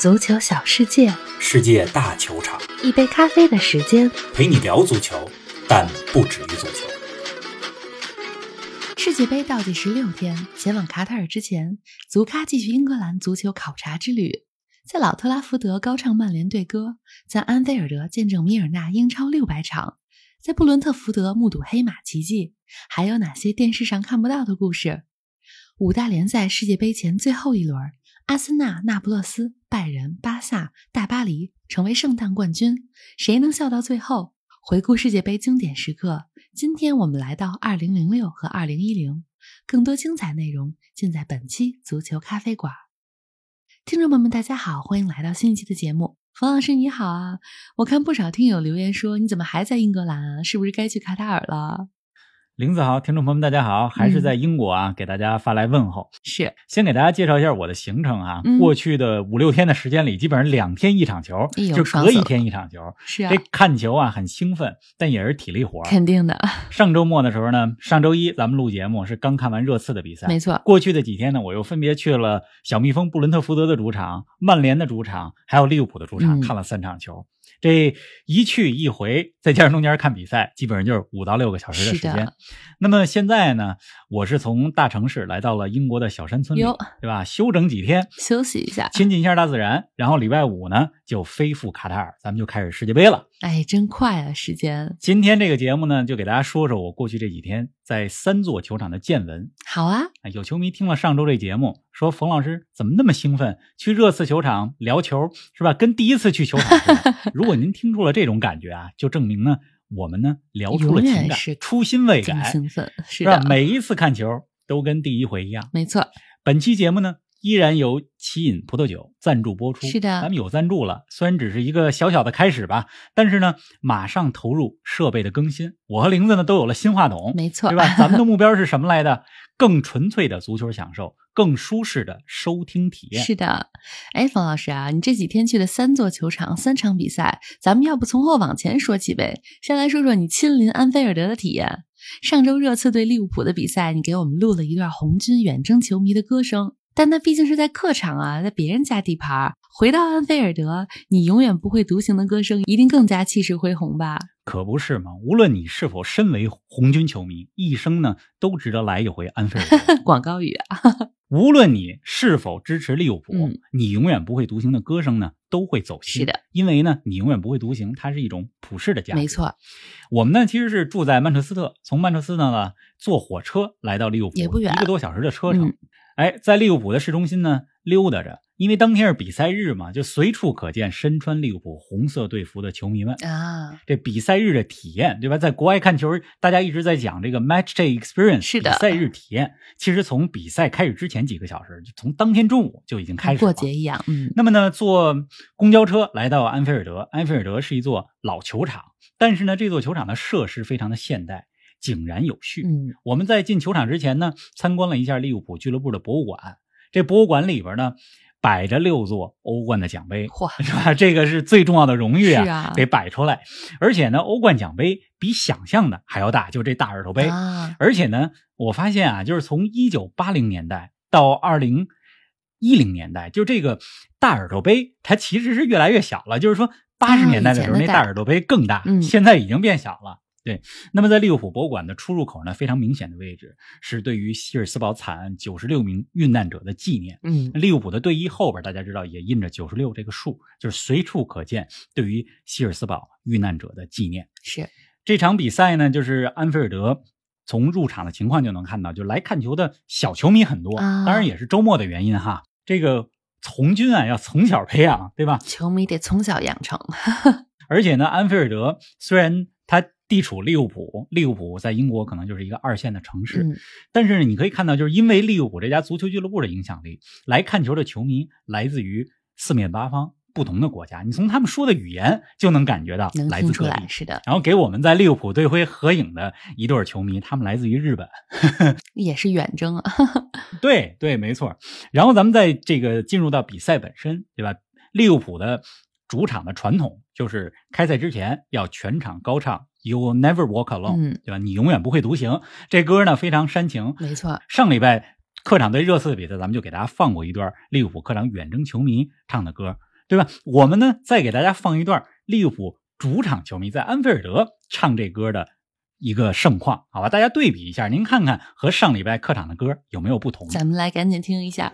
足球小世界，世界大球场，一杯咖啡的时间。陪你聊足球，但不止于足球。世界杯倒计时六天，前往卡塔尔之前，足咖继续英格兰足球考察之旅。在老特拉福德高唱曼联队歌，在安菲尔德见证米尔纳英超六百场，在布伦特福德目睹黑马奇迹，还有哪些电视上看不到的故事？五大联赛世界杯前最后一轮，阿森纳、那不勒斯、拜仁、巴萨、大巴黎成为圣诞冠军，谁能笑到最后？回顾世界杯经典时刻，今天我们来到二零零六和二零一零，更多精彩内容尽在本期足球咖啡馆。听众朋友们，大家好，欢迎来到新一期的节目。冯老师你好啊，我看不少听友留言说，你怎么还在英格兰啊？是不是该去卡塔尔了？林子豪，听众朋友们，大家好，还是在英国啊，给大家发来问候。是，先给大家介绍一下我的行程啊。过去的五六天的时间里，基本上两天一场球，就隔一天一场球。是啊，这看球啊很兴奋，但也是体力活。肯定的。上周末的时候呢，上周一咱们录节目是刚看完热刺的比赛，没错。过去的几天呢，我又分别去了小蜜蜂布伦特福德的主场、曼联的主场，还有利物浦的主场，看了三场球。这一去一回，再加上中间看比赛，基本上就是五到六个小时的时间。那么现在呢，我是从大城市来到了英国的小山村里，对吧？休整几天，休息一下，亲近一下大自然。然后礼拜五呢，就飞赴卡塔尔，咱们就开始世界杯了。哎，真快啊，时间！今天这个节目呢，就给大家说说我过去这几天在三座球场的见闻。好啊，有球迷听了上周这节目，说冯老师怎么那么兴奋，去热刺球场聊球是吧？跟第一次去球场似的。如果您听出了这种感觉啊，就证明呢。我们呢聊出了情感，初心未改，兴奋是吧？每一次看球都跟第一回一样，没错。本期节目呢依然由奇饮葡萄酒赞助播出，是的，咱们有赞助了，虽然只是一个小小的开始吧，但是呢马上投入设备的更新，我和玲子呢都有了新话筒，没错，对吧？咱们的目标是什么来的？更纯粹的足球享受，更舒适的收听体验。是的，哎，冯老师啊，你这几天去的三座球场，三场比赛，咱们要不从后往前说起呗？先来说说你亲临安菲尔德的体验。上周热刺对利物浦的比赛，你给我们录了一段红军远征球迷的歌声，但那毕竟是在客场啊，在别人家地盘儿。回到安菲尔德，你永远不会独行的歌声，一定更加气势恢宏吧？可不是嘛！无论你是否身为红军球迷，一生呢都值得来一回安菲尔德。广告语啊！无论你是否支持利物浦，你永远不会独行的歌声呢都会走心。是的，因为呢，你永远不会独行，它是一种普世的价值。没错，我们呢其实是住在曼彻斯特，从曼彻斯特呢坐火车来到利物浦，也不远，一个多小时的车程。哎，在利物浦的市中心呢溜达着。因为当天是比赛日嘛，就随处可见身穿利物浦红色队服的球迷们啊。这比赛日的体验，对吧？在国外看球，大家一直在讲这个 match day experience，是的，比赛日体验。其实从比赛开始之前几个小时，就从当天中午就已经开始过节一样。嗯。那么呢，坐公交车来到安菲尔德。安菲尔德是一座老球场，但是呢，这座球场的设施非常的现代，井然有序。嗯。我们在进球场之前呢，参观了一下利物浦俱乐部的博物馆。这博物馆里边呢。摆着六座欧冠的奖杯，是吧？这个是最重要的荣誉啊，给摆出来。而且呢，欧冠奖杯比想象的还要大，就这大耳朵杯。而且呢，我发现啊，就是从一九八零年代到二零一零年代，就这个大耳朵杯，它其实是越来越小了。就是说，八十年代的时候，那大耳朵杯更大，现在已经变小了。对，那么在利物浦博物馆的出入口呢，非常明显的位置是对于希尔斯堡惨案九十六名遇难者的纪念。嗯，利物浦的队医后边，大家知道也印着九十六这个数，就是随处可见对于希尔斯堡遇难者的纪念。是这场比赛呢，就是安菲尔德从入场的情况就能看到，就来看球的小球迷很多，当然也是周末的原因哈。这个从军啊，要从小培养，对吧？球迷得从小养成。而且呢，安菲尔德虽然他。地处利物浦，利物浦在英国可能就是一个二线的城市，但是你可以看到，就是因为利物浦这家足球俱乐部的影响力，来看球的球迷来自于四面八方不同的国家，你从他们说的语言就能感觉到来自各地。是的，然后给我们在利物浦队徽合影的一对球迷，他们来自于日本，也是远征啊。对对，没错。然后咱们在这个进入到比赛本身，对吧？利物浦的主场的传统就是开赛之前要全场高唱。You will never walk alone，对吧？你永远不会独行。这歌呢非常煽情，没错。上礼拜客场对热刺的比赛，咱们就给大家放过一段利物浦客场远征球迷唱的歌，对吧？我们呢，再给大家放一段利物浦主场球迷在安菲尔德唱这歌的一个盛况，好吧？大家对比一下，您看看和上礼拜客场的歌有没有不同？咱们来赶紧听一下。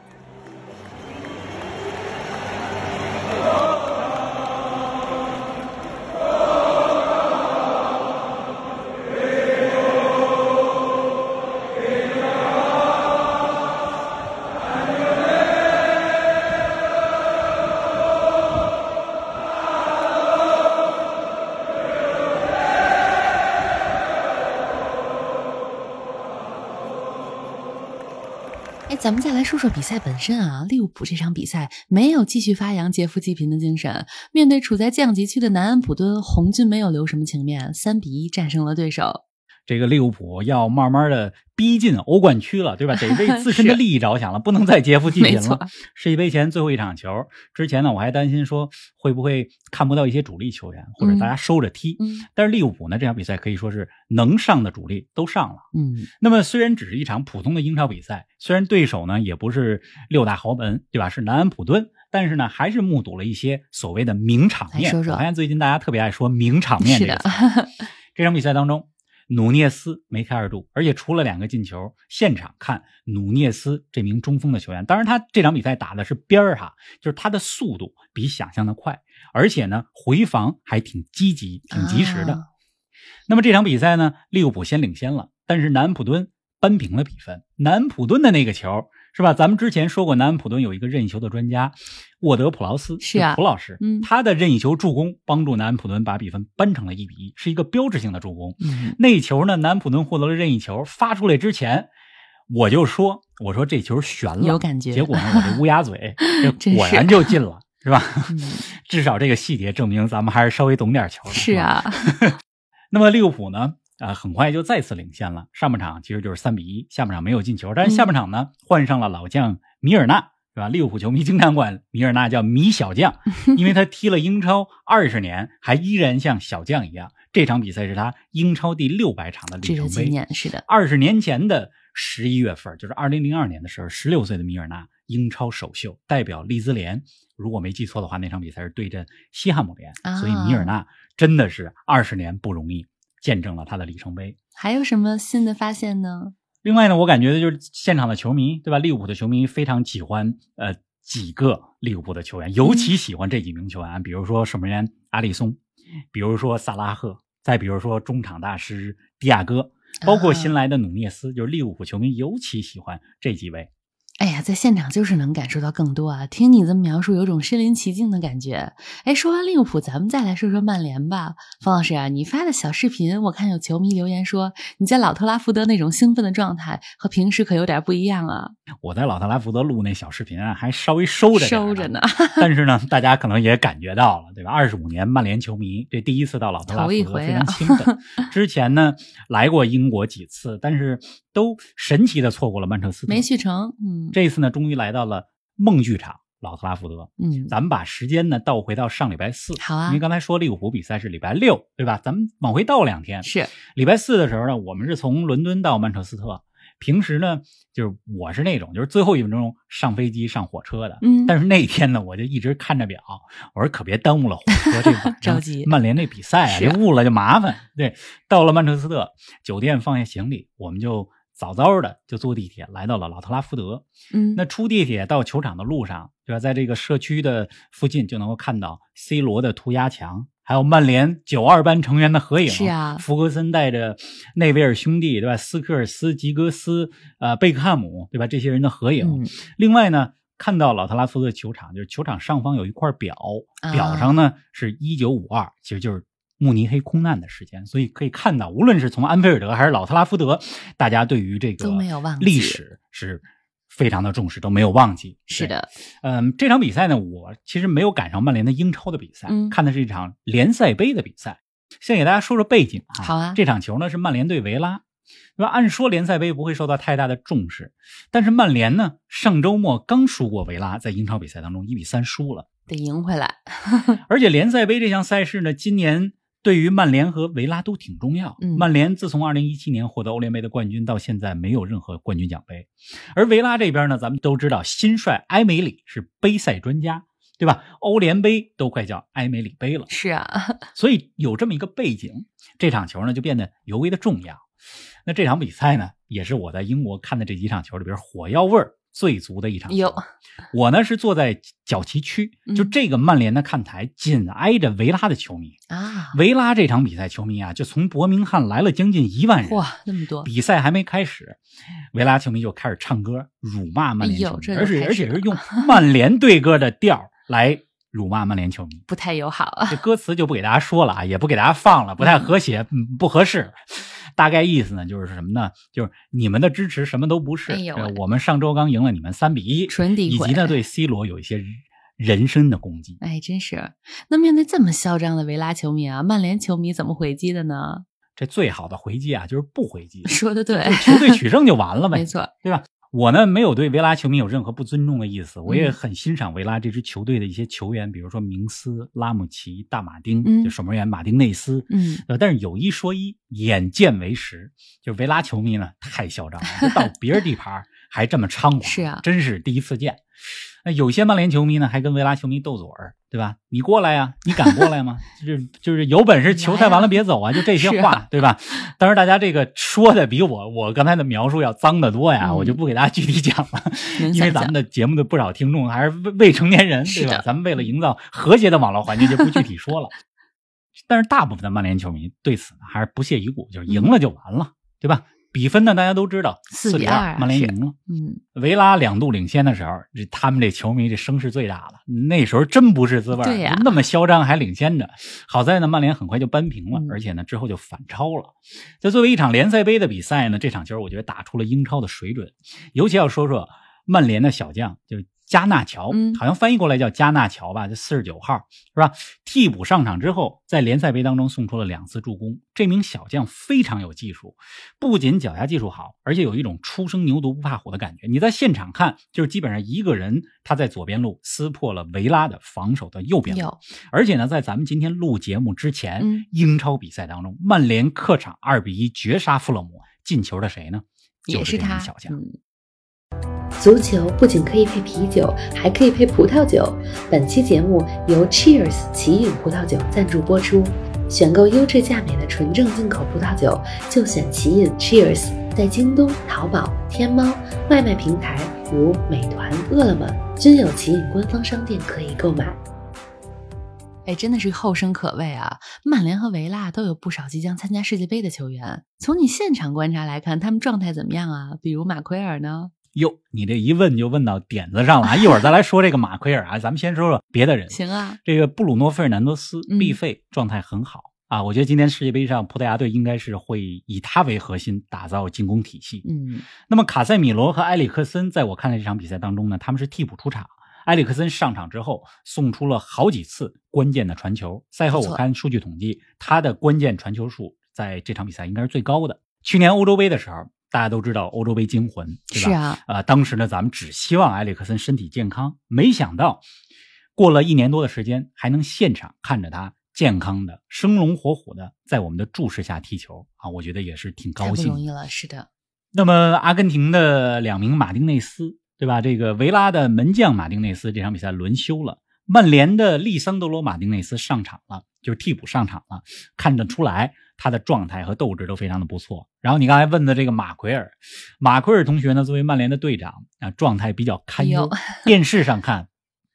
哎咱们再来说说比赛本身啊，利物浦这场比赛没有继续发扬劫富济贫的精神，面对处在降级区的南安普敦，红军没有留什么情面，三比一战胜了对手。这个利物浦要慢慢的逼近欧冠区了，对吧？得为自身的 利益着想了，不能再劫富济贫了。世界杯前最后一场球之前呢，我还担心说会不会看不到一些主力球员，或者大家收着踢。嗯，但是利物浦呢，这场比赛可以说是能上的主力都上了。嗯，那么虽然只是一场普通的英超比赛，虽然对手呢也不是六大豪门，对吧？是南安普敦，但是呢还是目睹了一些所谓的名场面。我发现最近大家特别爱说名场面这个词。这场比赛当中。努涅斯梅开二度，而且除了两个进球，现场看努涅斯这名中锋的球员，当然他这场比赛打的是边儿哈，就是他的速度比想象的快，而且呢回防还挺积极、挺及时的。那么这场比赛呢，利物浦先领先了，但是南普敦扳平了比分。南普敦的那个球。是吧？咱们之前说过，南安普顿有一个任意球的专家，沃德普劳斯，是啊，普老师，嗯，他的任意球助攻帮助南安普顿把比分扳成了一比一，是一个标志性的助攻。嗯，那球呢，南安普顿获得了任意球，发出来之前，我就说，我说这球悬了，有感觉。结果呢，我这乌鸦嘴，果然就进了，是吧？至少这个细节证明咱们还是稍微懂点球的。是啊。那么利物浦呢？啊，很快就再次领先了。上半场其实就是三比一，下半场没有进球，但是下半场呢，换上了老将米尔纳，是吧？利物浦球迷经常管米尔纳叫米小将，因为他踢了英超二十年，还依然像小将一样。这场比赛是他英超第六百场的里程碑，是的。二十年前的十一月份，就是二零零二年的时候，十六岁的米尔纳英超首秀，代表利兹联。如果没记错的话，那场比赛是对阵西汉姆联，所以米尔纳真的是二十年不容易。见证了他的里程碑，还有什么新的发现呢？另外呢，我感觉就是现场的球迷，对吧？利物浦的球迷非常喜欢呃几个利物浦的球员，尤其喜欢这几名球员，比如说守门员阿里松，比如说萨拉赫，再比如说中场大师迪亚哥，包括新来的努涅斯，就是利物浦球迷尤其喜欢这几位。哎呀，在现场就是能感受到更多啊！听你这么描述，有种身临其境的感觉。哎，说完利物浦，咱们再来说说曼联吧。方老师啊，你发的小视频，我看有球迷留言说你在老特拉福德那种兴奋的状态和平时可有点不一样啊。我在老特拉福德录那小视频啊，还稍微收着收着呢。但是呢，大家可能也感觉到了，对吧？二十五年曼联球迷，这第一次到老特拉福德，非常兴奋。之前呢，来过英国几次，但是。都神奇的错过了曼彻斯特，没去成。嗯，这次呢，终于来到了梦剧场老特拉福德。嗯，咱们把时间呢倒回到上礼拜四。好啊，因为刚才说利物浦比赛是礼拜六，对吧？咱们往回倒两天。是礼拜四的时候呢，我们是从伦敦到曼彻斯特。平时呢，就是我是那种就是最后一分钟上飞机上火车的。嗯，但是那天呢，我就一直看着表，我说可别耽误了火车这个 着急。曼联那比赛啊，别误了就麻烦。对，到了曼彻斯特酒店放下行李，我们就。早早的就坐地铁来到了老特拉福德，嗯，那出地铁到球场的路上，对吧？在这个社区的附近就能够看到 C 罗的涂鸦墙，还有曼联九二班成员的合影。是啊，弗格森带着内维尔兄弟，对吧？斯科尔斯、吉格斯、呃，贝克汉姆，对吧？这些人的合影。另外呢，看到老特拉福德球场，就是球场上方有一块表，表上呢是一九五二，其实就是。慕尼黑空难的时间，所以可以看到，无论是从安菲尔德还是老特拉福德，大家对于这个历史是非常的重视，都没有忘记。是的，嗯，这场比赛呢，我其实没有赶上曼联的英超的比赛，看的是一场联赛杯的比赛。先给大家说说背景啊，好啊，这场球呢是曼联对维拉，对吧？按说联赛杯不会受到太大的重视，但是曼联呢上周末刚输过维拉，在英超比赛当中一比三输了，得赢回来。而且联赛杯这项赛事呢，今年。对于曼联和维拉都挺重要。曼联自从二零一七年获得欧联杯的冠军到现在没有任何冠军奖杯，而维拉这边呢，咱们都知道新帅埃梅里是杯赛专家，对吧？欧联杯都快叫埃梅里杯了。是啊，所以有这么一个背景，这场球呢就变得尤为的重要。那这场比赛呢，也是我在英国看的这几场球里边火药味儿最足的一场。有，我呢是坐在角旗区，就这个曼联的看台紧挨着维拉的球迷啊。维拉这场比赛球迷啊，就从伯明翰来了将近一万人。哇，那么多！比赛还没开始，维拉球迷就开始唱歌辱骂曼联球迷，而且而且是用 曼联队歌的调来辱骂曼联球迷，不太友好啊。这歌词就不给大家说了啊，也不给大家放了，不太和谐，不合适。大概意思呢，就是什么呢？就是你们的支持什么都不是。哎呃，我们上周刚赢了你们三比一，纯诋毁，以及呢对 C 罗有一些人身的攻击。哎，真是。那面对这么嚣张的维拉球迷啊，曼联球迷怎么回击的呢？这最好的回击啊，就是不回击。说的对，球队取胜就完了呗。没错，对吧？我呢没有对维拉球迷有任何不尊重的意思，我也很欣赏维拉这支球队的一些球员，比如说明斯、拉姆齐、大马丁，就守门员马丁内斯。嗯，呃，但是有一说一，眼见为实，就维拉球迷呢太嚣张了，到别人地盘还这么猖狂，是啊，真是第一次见。那有些曼联球迷呢，还跟维拉球迷斗嘴儿，对吧？你过来呀，你敢过来吗？就是就是有本事，球赛完了别走啊，就这些话，对吧？当然，大家这个说的比我我刚才的描述要脏得多呀，我就不给大家 具体讲了，因为咱们的节目的不少听众还是未未成年人，对吧？咱们为了营造和谐的网络环境，就不具体说了。但是大部分的曼联球迷对此呢，还是不屑一顾，就是赢了就完了，对吧？比分呢？大家都知道，四比二，曼联赢了。嗯，维拉两度领先的时候，这他们这球迷这声势最大了。那时候真不是滋味对呀，那么嚣张还领先着。好在呢，曼联很快就扳平了，而且呢之后就反超了。这作为一场联赛杯的比赛呢，这场球我觉得打出了英超的水准。尤其要说说曼联的小将，就是。加纳乔，好像翻译过来叫加纳乔吧，就四十九号是吧？替补上场之后，在联赛杯当中送出了两次助攻。这名小将非常有技术，不仅脚下技术好，而且有一种初生牛犊不怕虎的感觉。你在现场看，就是基本上一个人他在左边路撕破了维拉的防守的右边路。而且呢，在咱们今天录节目之前，英超比赛当中，曼联客场二比一绝杀富勒姆，进球的谁呢？也是他，小将。足球不仅可以配啤酒，还可以配葡萄酒。本期节目由 Cheers 奇饮葡萄酒赞助播出。选购优质价美的纯正进口葡萄酒，就选奇饮 Cheers。在京东、淘宝、天猫外卖平台如美团、饿了么均有奇饮官方商店可以购买。哎，真的是后生可畏啊！曼联和维拉都有不少即将参加世界杯的球员。从你现场观察来看，他们状态怎么样啊？比如马奎尔呢？哟，你这一问就问到点子上了啊！一会儿再来说这个马奎尔啊，咱们先说说别的人。行啊，这个布鲁诺·费尔南多斯必费状态很好啊，我觉得今天世界杯上葡萄牙队应该是会以他为核心打造进攻体系。嗯，那么卡塞米罗和埃里克森在我看来这场比赛当中呢，他们是替补出场。埃里克森上场之后送出了好几次关键的传球，赛后我看数据统计，他的关键传球数在这场比赛应该是最高的。去年欧洲杯的时候。大家都知道欧洲杯惊魂，对吧？是啊，呃，当时呢，咱们只希望埃里克森身体健康，没想到过了一年多的时间，还能现场看着他健康的、生龙活虎的在我们的注视下踢球啊，我觉得也是挺高兴。不容易了，是的。那么阿根廷的两名马丁内斯，对吧？这个维拉的门将马丁内斯这场比赛轮休了，曼联的利桑德罗马丁内斯上场了，就是替补上场了，看得出来。他的状态和斗志都非常的不错。然后你刚才问的这个马奎尔，马奎尔同学呢，作为曼联的队长啊，状态比较堪忧。电视上看，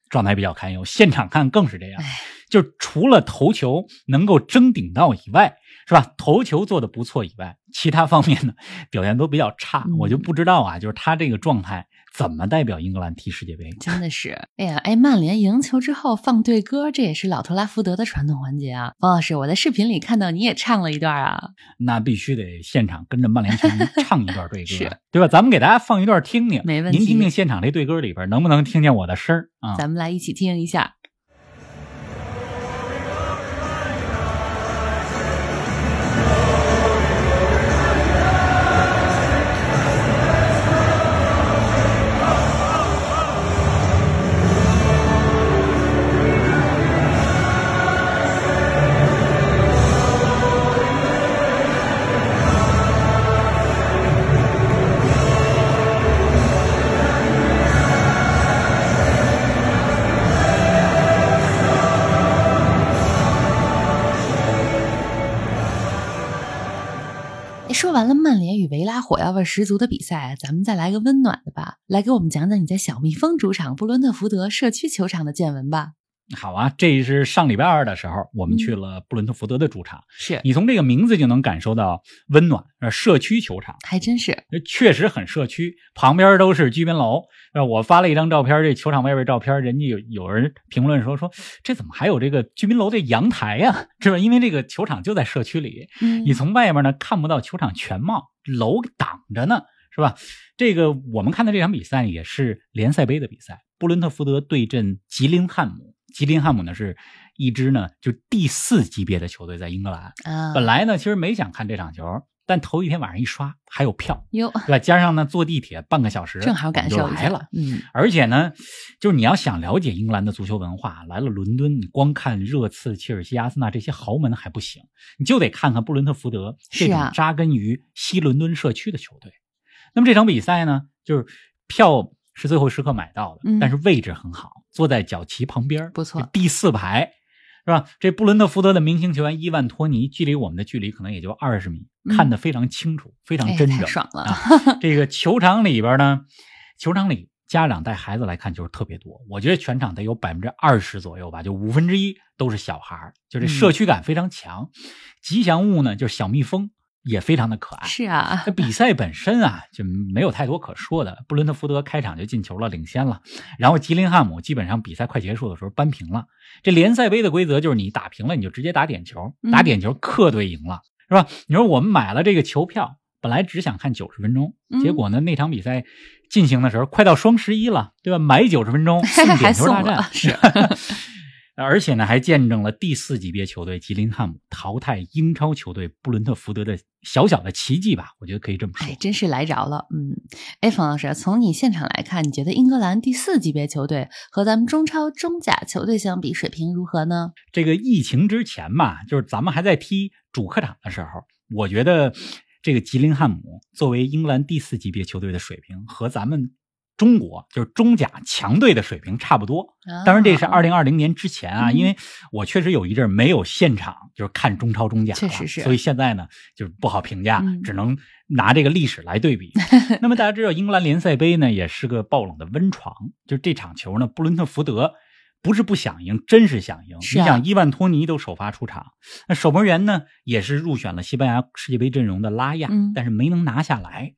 状态比较堪忧；现场看更是这样。就除了头球能够争顶到以外，是吧？头球做的不错以外，其他方面呢表现都比较差。我就不知道啊，就是他这个状态。怎么代表英格兰踢世界杯？真的是，哎呀，哎，曼联赢球之后放队歌，这也是老特拉福德的传统环节啊。王老师，我在视频里看到你也唱了一段啊，那必须得现场跟着曼联球迷唱一段队歌，是，对吧？咱们给大家放一段听听，没问题。您听听现场这对歌里边能不能听见我的声儿啊？咱们来一起听一下。火药味十足的比赛，咱们再来个温暖的吧，来给我们讲讲你在小蜜蜂主场布伦特福德社区球场的见闻吧。好啊，这是上礼拜二的时候，我们去了布伦特福德的主场。是你从这个名字就能感受到温暖，呃，社区球场还真是，确实很社区，旁边都是居民楼。呃，我发了一张照片，这球场外边照片，人家有有人评论说说，这怎么还有这个居民楼的阳台呀？是吧？因为这个球场就在社区里，你从外面呢看不到球场全貌，楼挡着呢，是吧？这个我们看的这场比赛也是联赛杯的比赛，布伦特福德对阵吉林汉姆。吉林汉姆呢是一支呢就第四级别的球队，在英格兰。本来呢其实没想看这场球，但头一天晚上一刷还有票，哟，对吧？加上呢坐地铁半个小时，正好感受来了。嗯，而且呢，就是你要想了解英格兰的足球文化，来了伦敦，你光看热刺、切尔西、阿森纳这些豪门还不行，你就得看看布伦特福德这种扎根于西伦敦社区的球队。那么这场比赛呢，就是票。是最后时刻买到的，但是位置很好，坐在角旗旁边，不错，第四排，是吧？这布伦特福德的明星球员伊万托尼，距离我们的距离可能也就二十米，看得非常清楚，非常真实，爽了。这个球场里边呢，球场里家长带孩子来看球特别多，我觉得全场得有百分之二十左右吧，就五分之一都是小孩就这社区感非常强。吉祥物呢，就是小蜜蜂。也非常的可爱，是啊。那比赛本身啊，就没有太多可说的。布伦特福德开场就进球了，领先了。然后吉林汉姆基本上比赛快结束的时候扳平了。这联赛杯的规则就是你打平了，你就直接打点球，打点球客队赢了，是吧？你说我们买了这个球票，本来只想看九十分钟，结果呢，那场比赛进行的时候快到双十一了，对吧？买九十分钟 送点球大战是。而且呢，还见证了第四级别球队吉林汉姆淘汰英超球队布伦特福德的小小的奇迹吧？我觉得可以这么说。哎，真是来着了。嗯，哎，冯老师，从你现场来看，你觉得英格兰第四级别球队和咱们中超、中甲球队相比，水平如何呢？这个疫情之前嘛，就是咱们还在踢主客场的时候，我觉得这个吉林汉姆作为英格兰第四级别球队的水平和咱们。中国就是中甲强队的水平差不多，当然这是二零二零年之前啊，因为我确实有一阵没有现场就是看中超中甲，确实是，所以现在呢就是不好评价，只能拿这个历史来对比。那么大家知道，英格兰联赛杯呢也是个爆冷的温床，就这场球呢，布伦特福德不是不想赢，真是想赢。你想，伊万托尼都首发出场，那守门员呢也是入选了西班牙世界杯阵容的拉亚，但是没能拿下来。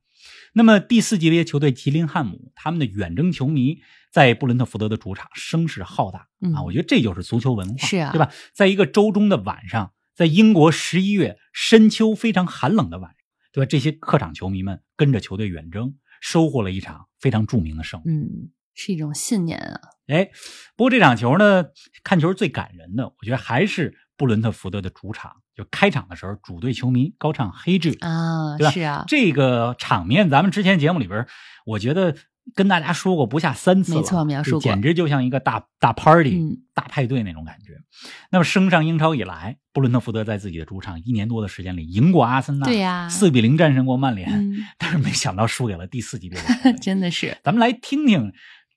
那么第四级别球队吉林汉姆，他们的远征球迷在布伦特福德的主场声势浩大啊！我觉得这就是足球文化，是啊，对吧？在一个周中的晚上，在英国十一月深秋非常寒冷的晚上，对吧？这些客场球迷们跟着球队远征，收获了一场非常著名的胜利。嗯，是一种信念啊！哎，不过这场球呢，看球最感人的，我觉得还是。布伦特福德的主场，就开场的时候，主队球迷高唱《黑剧》啊，对吧？是啊，这个场面，咱们之前节目里边，我觉得跟大家说过不下三次没错，描述过，简直就像一个大大 party、大派对那种感觉。那么升上英超以来，布伦特福德在自己的主场一年多的时间里，赢过阿森纳，对呀，四比零战胜过曼联，但是没想到输给了第四级别的 真的是。咱们来听听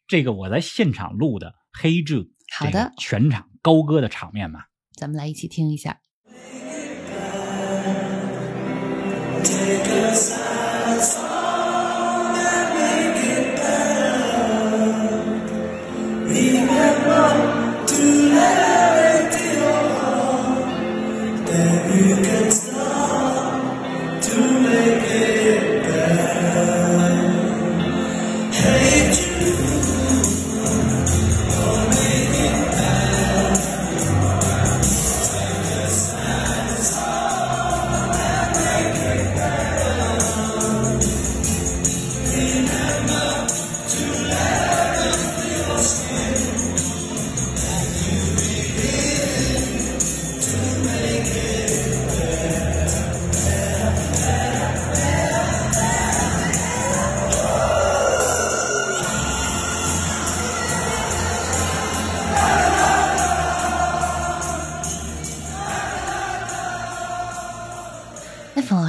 这个我在现场录的《黑剧》好的全场高歌的场面吧。咱们来一起听一下。Because I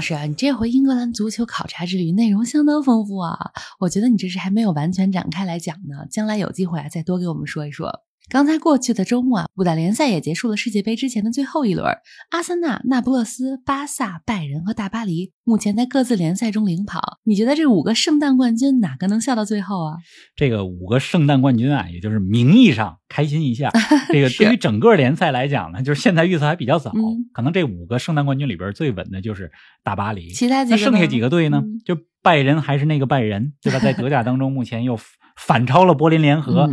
是啊，你这回英格兰足球考察之旅内容相当丰富啊！我觉得你这是还没有完全展开来讲呢，将来有机会啊再多给我们说一说。刚才过去的周末啊，五大联赛也结束了世界杯之前的最后一轮。阿森纳、那不勒斯、巴萨、拜仁和大巴黎目前在各自联赛中领跑。你觉得这五个圣诞冠军哪个能笑到最后啊？这个五个圣诞冠军啊，也就是名义上开心一下。这个对于整个联赛来讲呢，就是现在预测还比较早，可能这五个圣诞冠军里边最稳的就是大巴黎。其他几个那剩下几个队呢？就拜仁还是那个拜仁，对吧？在德甲当中，目前又 反超了柏林联合。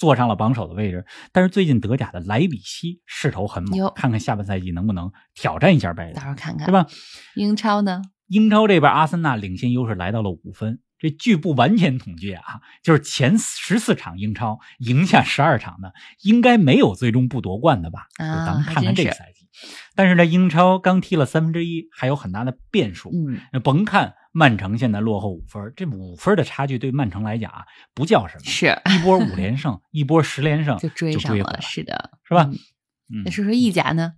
坐上了榜首的位置，但是最近德甲的莱比锡势头很猛，看看下半赛季能不能挑战一下拜仁，到时候看看，对吧？英超呢？英超这边阿森纳领先优势来到了五分，这据不完全统计啊，就是前十四场英超赢下十二场的，应该没有最终不夺冠的吧？啊，咱们看看这个赛季。但是呢，英超刚踢了三分之一，还有很大的变数。嗯，甭看。曼城现在落后五分，这五分的差距对曼城来讲啊，不叫什么。是一波五 连胜，一波十连胜就追上了。是的，是吧？嗯那说说意甲呢？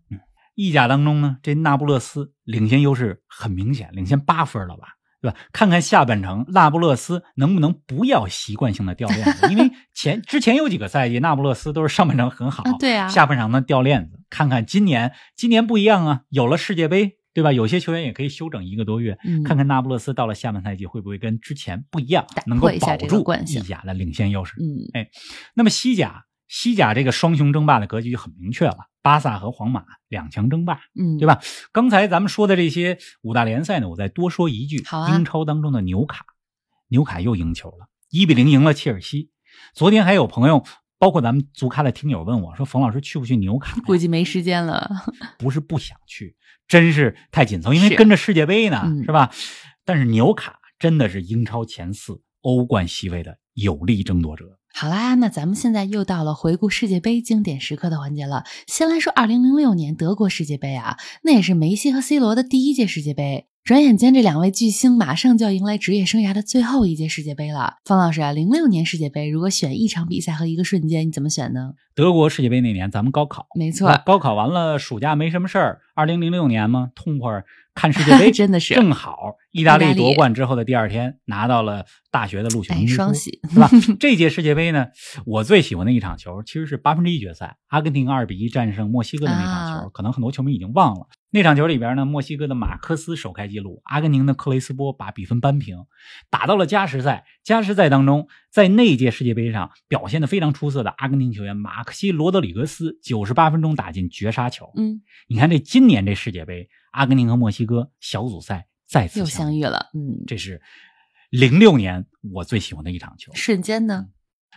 意甲当中呢，这那不勒斯领先优势很明显，领先八分了吧？对吧？看看下半程，那不勒斯能不能不要习惯性的掉链子？因为前之前有几个赛季，那不勒斯都是上半场很好，对啊，下半场呢掉链子。看看今年，今年不一样啊，有了世界杯。对吧？有些球员也可以休整一个多月，看看那不勒斯到了下半赛季会不会跟之前不一样，能够保住意甲的领先优势。嗯，哎，那么西甲，西甲这个双雄争霸的格局就很明确了，巴萨和皇马两强争霸，嗯，对吧？刚才咱们说的这些五大联赛呢，我再多说一句。英超当中的纽卡，纽卡又赢球了，一比零赢了切尔西。昨天还有朋友。包括咱们足咖的听友问我说：“冯老师去不去纽卡？”估计没时间了。不是不想去，真是太紧凑，因为跟着世界杯呢，是吧？但是纽卡真的是英超前四、欧冠席位的有力争夺者。好啦，那咱们现在又到了回顾世界杯经典时刻的环节了。先来说2006年德国世界杯啊，那也是梅西和 C 罗的第一届世界杯。转眼间，这两位巨星马上就要迎来职业生涯的最后一届世界杯了。方老师啊，零六年世界杯如果选一场比赛和一个瞬间，你怎么选呢？德国世界杯那年，咱们高考，没错，高考完了，暑假没什么事儿。二零零六年嘛，痛快看世界杯，真的是正好。意大利夺冠之后的第二天，拿到了大学的录取通知双 喜，是吧？这届世界杯呢，我最喜欢的一场球，其实是八分之一决赛，阿根廷二比一战胜墨西哥的那场球，可能很多球迷已经忘了。那场球里边呢，墨西哥的马克斯首开纪录，阿根廷的克雷斯波把比分扳平，打到了加时赛。加时赛当中，在那届世界杯上表现的非常出色的阿根廷球员马克西罗德里格斯，九十八分钟打进绝杀球。嗯，你看这今年这世界杯，阿根廷和墨西哥小组赛再次又相遇了。嗯，这是零六年我最喜欢的一场球。瞬间呢？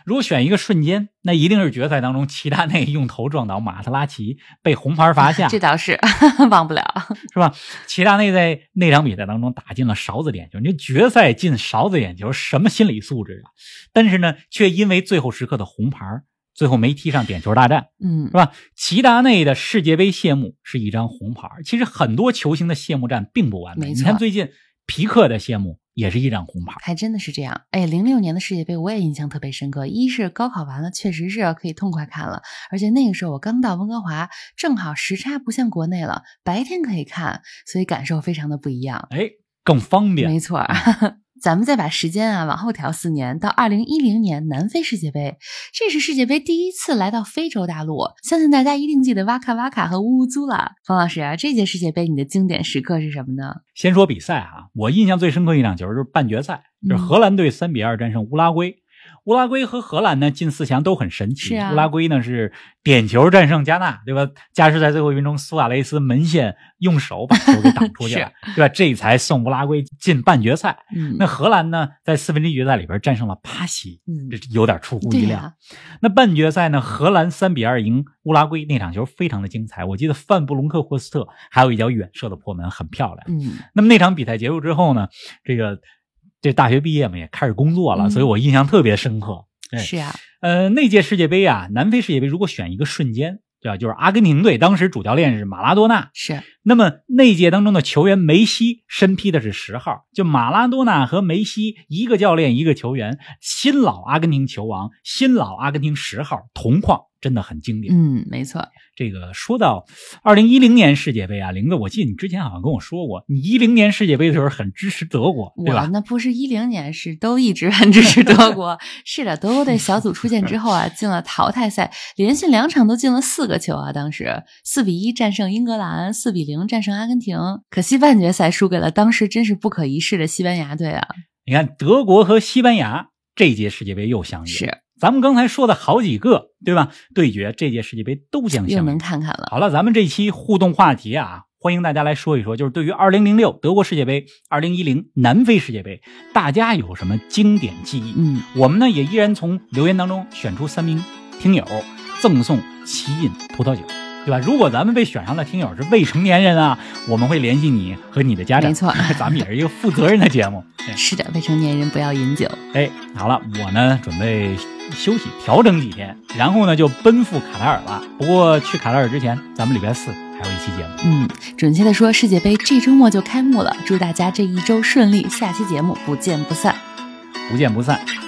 如果选一个瞬间，那一定是决赛当中齐达内用头撞倒马特拉齐，被红牌罚 下。这倒是 忘不了，是吧？齐达内在那场比赛当中打进了勺子点球，你决赛进勺子点球，什么心理素质啊？但是呢，却因为最后时刻的红牌，最后没踢上点球大战，嗯，是吧？齐达内的世界杯谢幕是一张红牌。其实很多球星的谢幕战并不完美，你看最近皮克的谢幕。也是一张红牌，还真的是这样。哎，零六年的世界杯我也印象特别深刻。一是高考完了，确实是可以痛快看了，而且那个时候我刚到温哥华，正好时差不像国内了，白天可以看，所以感受非常的不一样。哎，更方便。没错。咱们再把时间啊往后调四年，到二零一零年南非世界杯，这是世界杯第一次来到非洲大陆，相信大家一定记得哇卡哇卡和乌乌租了。冯老师啊，这届世界杯你的经典时刻是什么呢？先说比赛啊，我印象最深刻一场球就是半决赛，就是荷兰队三比二战胜乌拉圭。乌拉圭和荷兰呢进四强都很神奇。乌拉圭呢是点球战胜加纳，对吧？加时赛最后一分钟，苏亚雷斯门线用手把球给挡出去了，对吧？这才送乌拉圭进半决赛。那荷兰呢，在四分之一决赛里边战胜了巴西，这有点出乎意料。那半决赛呢，荷兰三比二赢乌拉圭，那场球非常的精彩。我记得范布隆克霍斯特还有一脚远射的破门，很漂亮。嗯，那么那场比赛结束之后呢，这个。这大学毕业嘛，也开始工作了，所以我印象特别深刻。是啊，呃，那届世界杯啊，南非世界杯，如果选一个瞬间，对吧？就是阿根廷队当时主教练是马拉多纳，是那么那届当中的球员梅西身披的是十号，就马拉多纳和梅西一个教练一个球员，新老阿根廷球王，新老阿根廷十号同框。真的很经典，嗯，没错。这个说到二零一零年世界杯啊，玲子，我记得你之前好像跟我说过，你一零年世界杯的时候很支持德国，对吧？那不是一零年，是都一直很支持德国。是的，德国队小组出线之后啊，进了淘汰赛，连续两场都进了四个球啊。当时四比一战胜英格兰，四比零战胜阿根廷，可惜半决赛输给了当时真是不可一世的西班牙队啊。你看，德国和西班牙这届世界杯又相遇，是。咱们刚才说的好几个，对吧？对决这届世界杯都将相又能看看了。好了，咱们这期互动话题啊，欢迎大家来说一说，就是对于2006德国世界杯、2010南非世界杯，大家有什么经典记忆？嗯，我们呢也依然从留言当中选出三名听友，赠送奇饮葡萄酒。对吧？如果咱们被选上的听友是未成年人啊，我们会联系你和你的家长。没错，咱们也是一个负责任的节目。是的，未成年人不要饮酒。哎，好了，我呢准备休息调整几天，然后呢就奔赴卡塔尔了。不过去卡塔尔之前，咱们礼拜四还有一期节目。嗯，准确的说，世界杯这周末就开幕了。祝大家这一周顺利，下期节目不见不散。不见不散。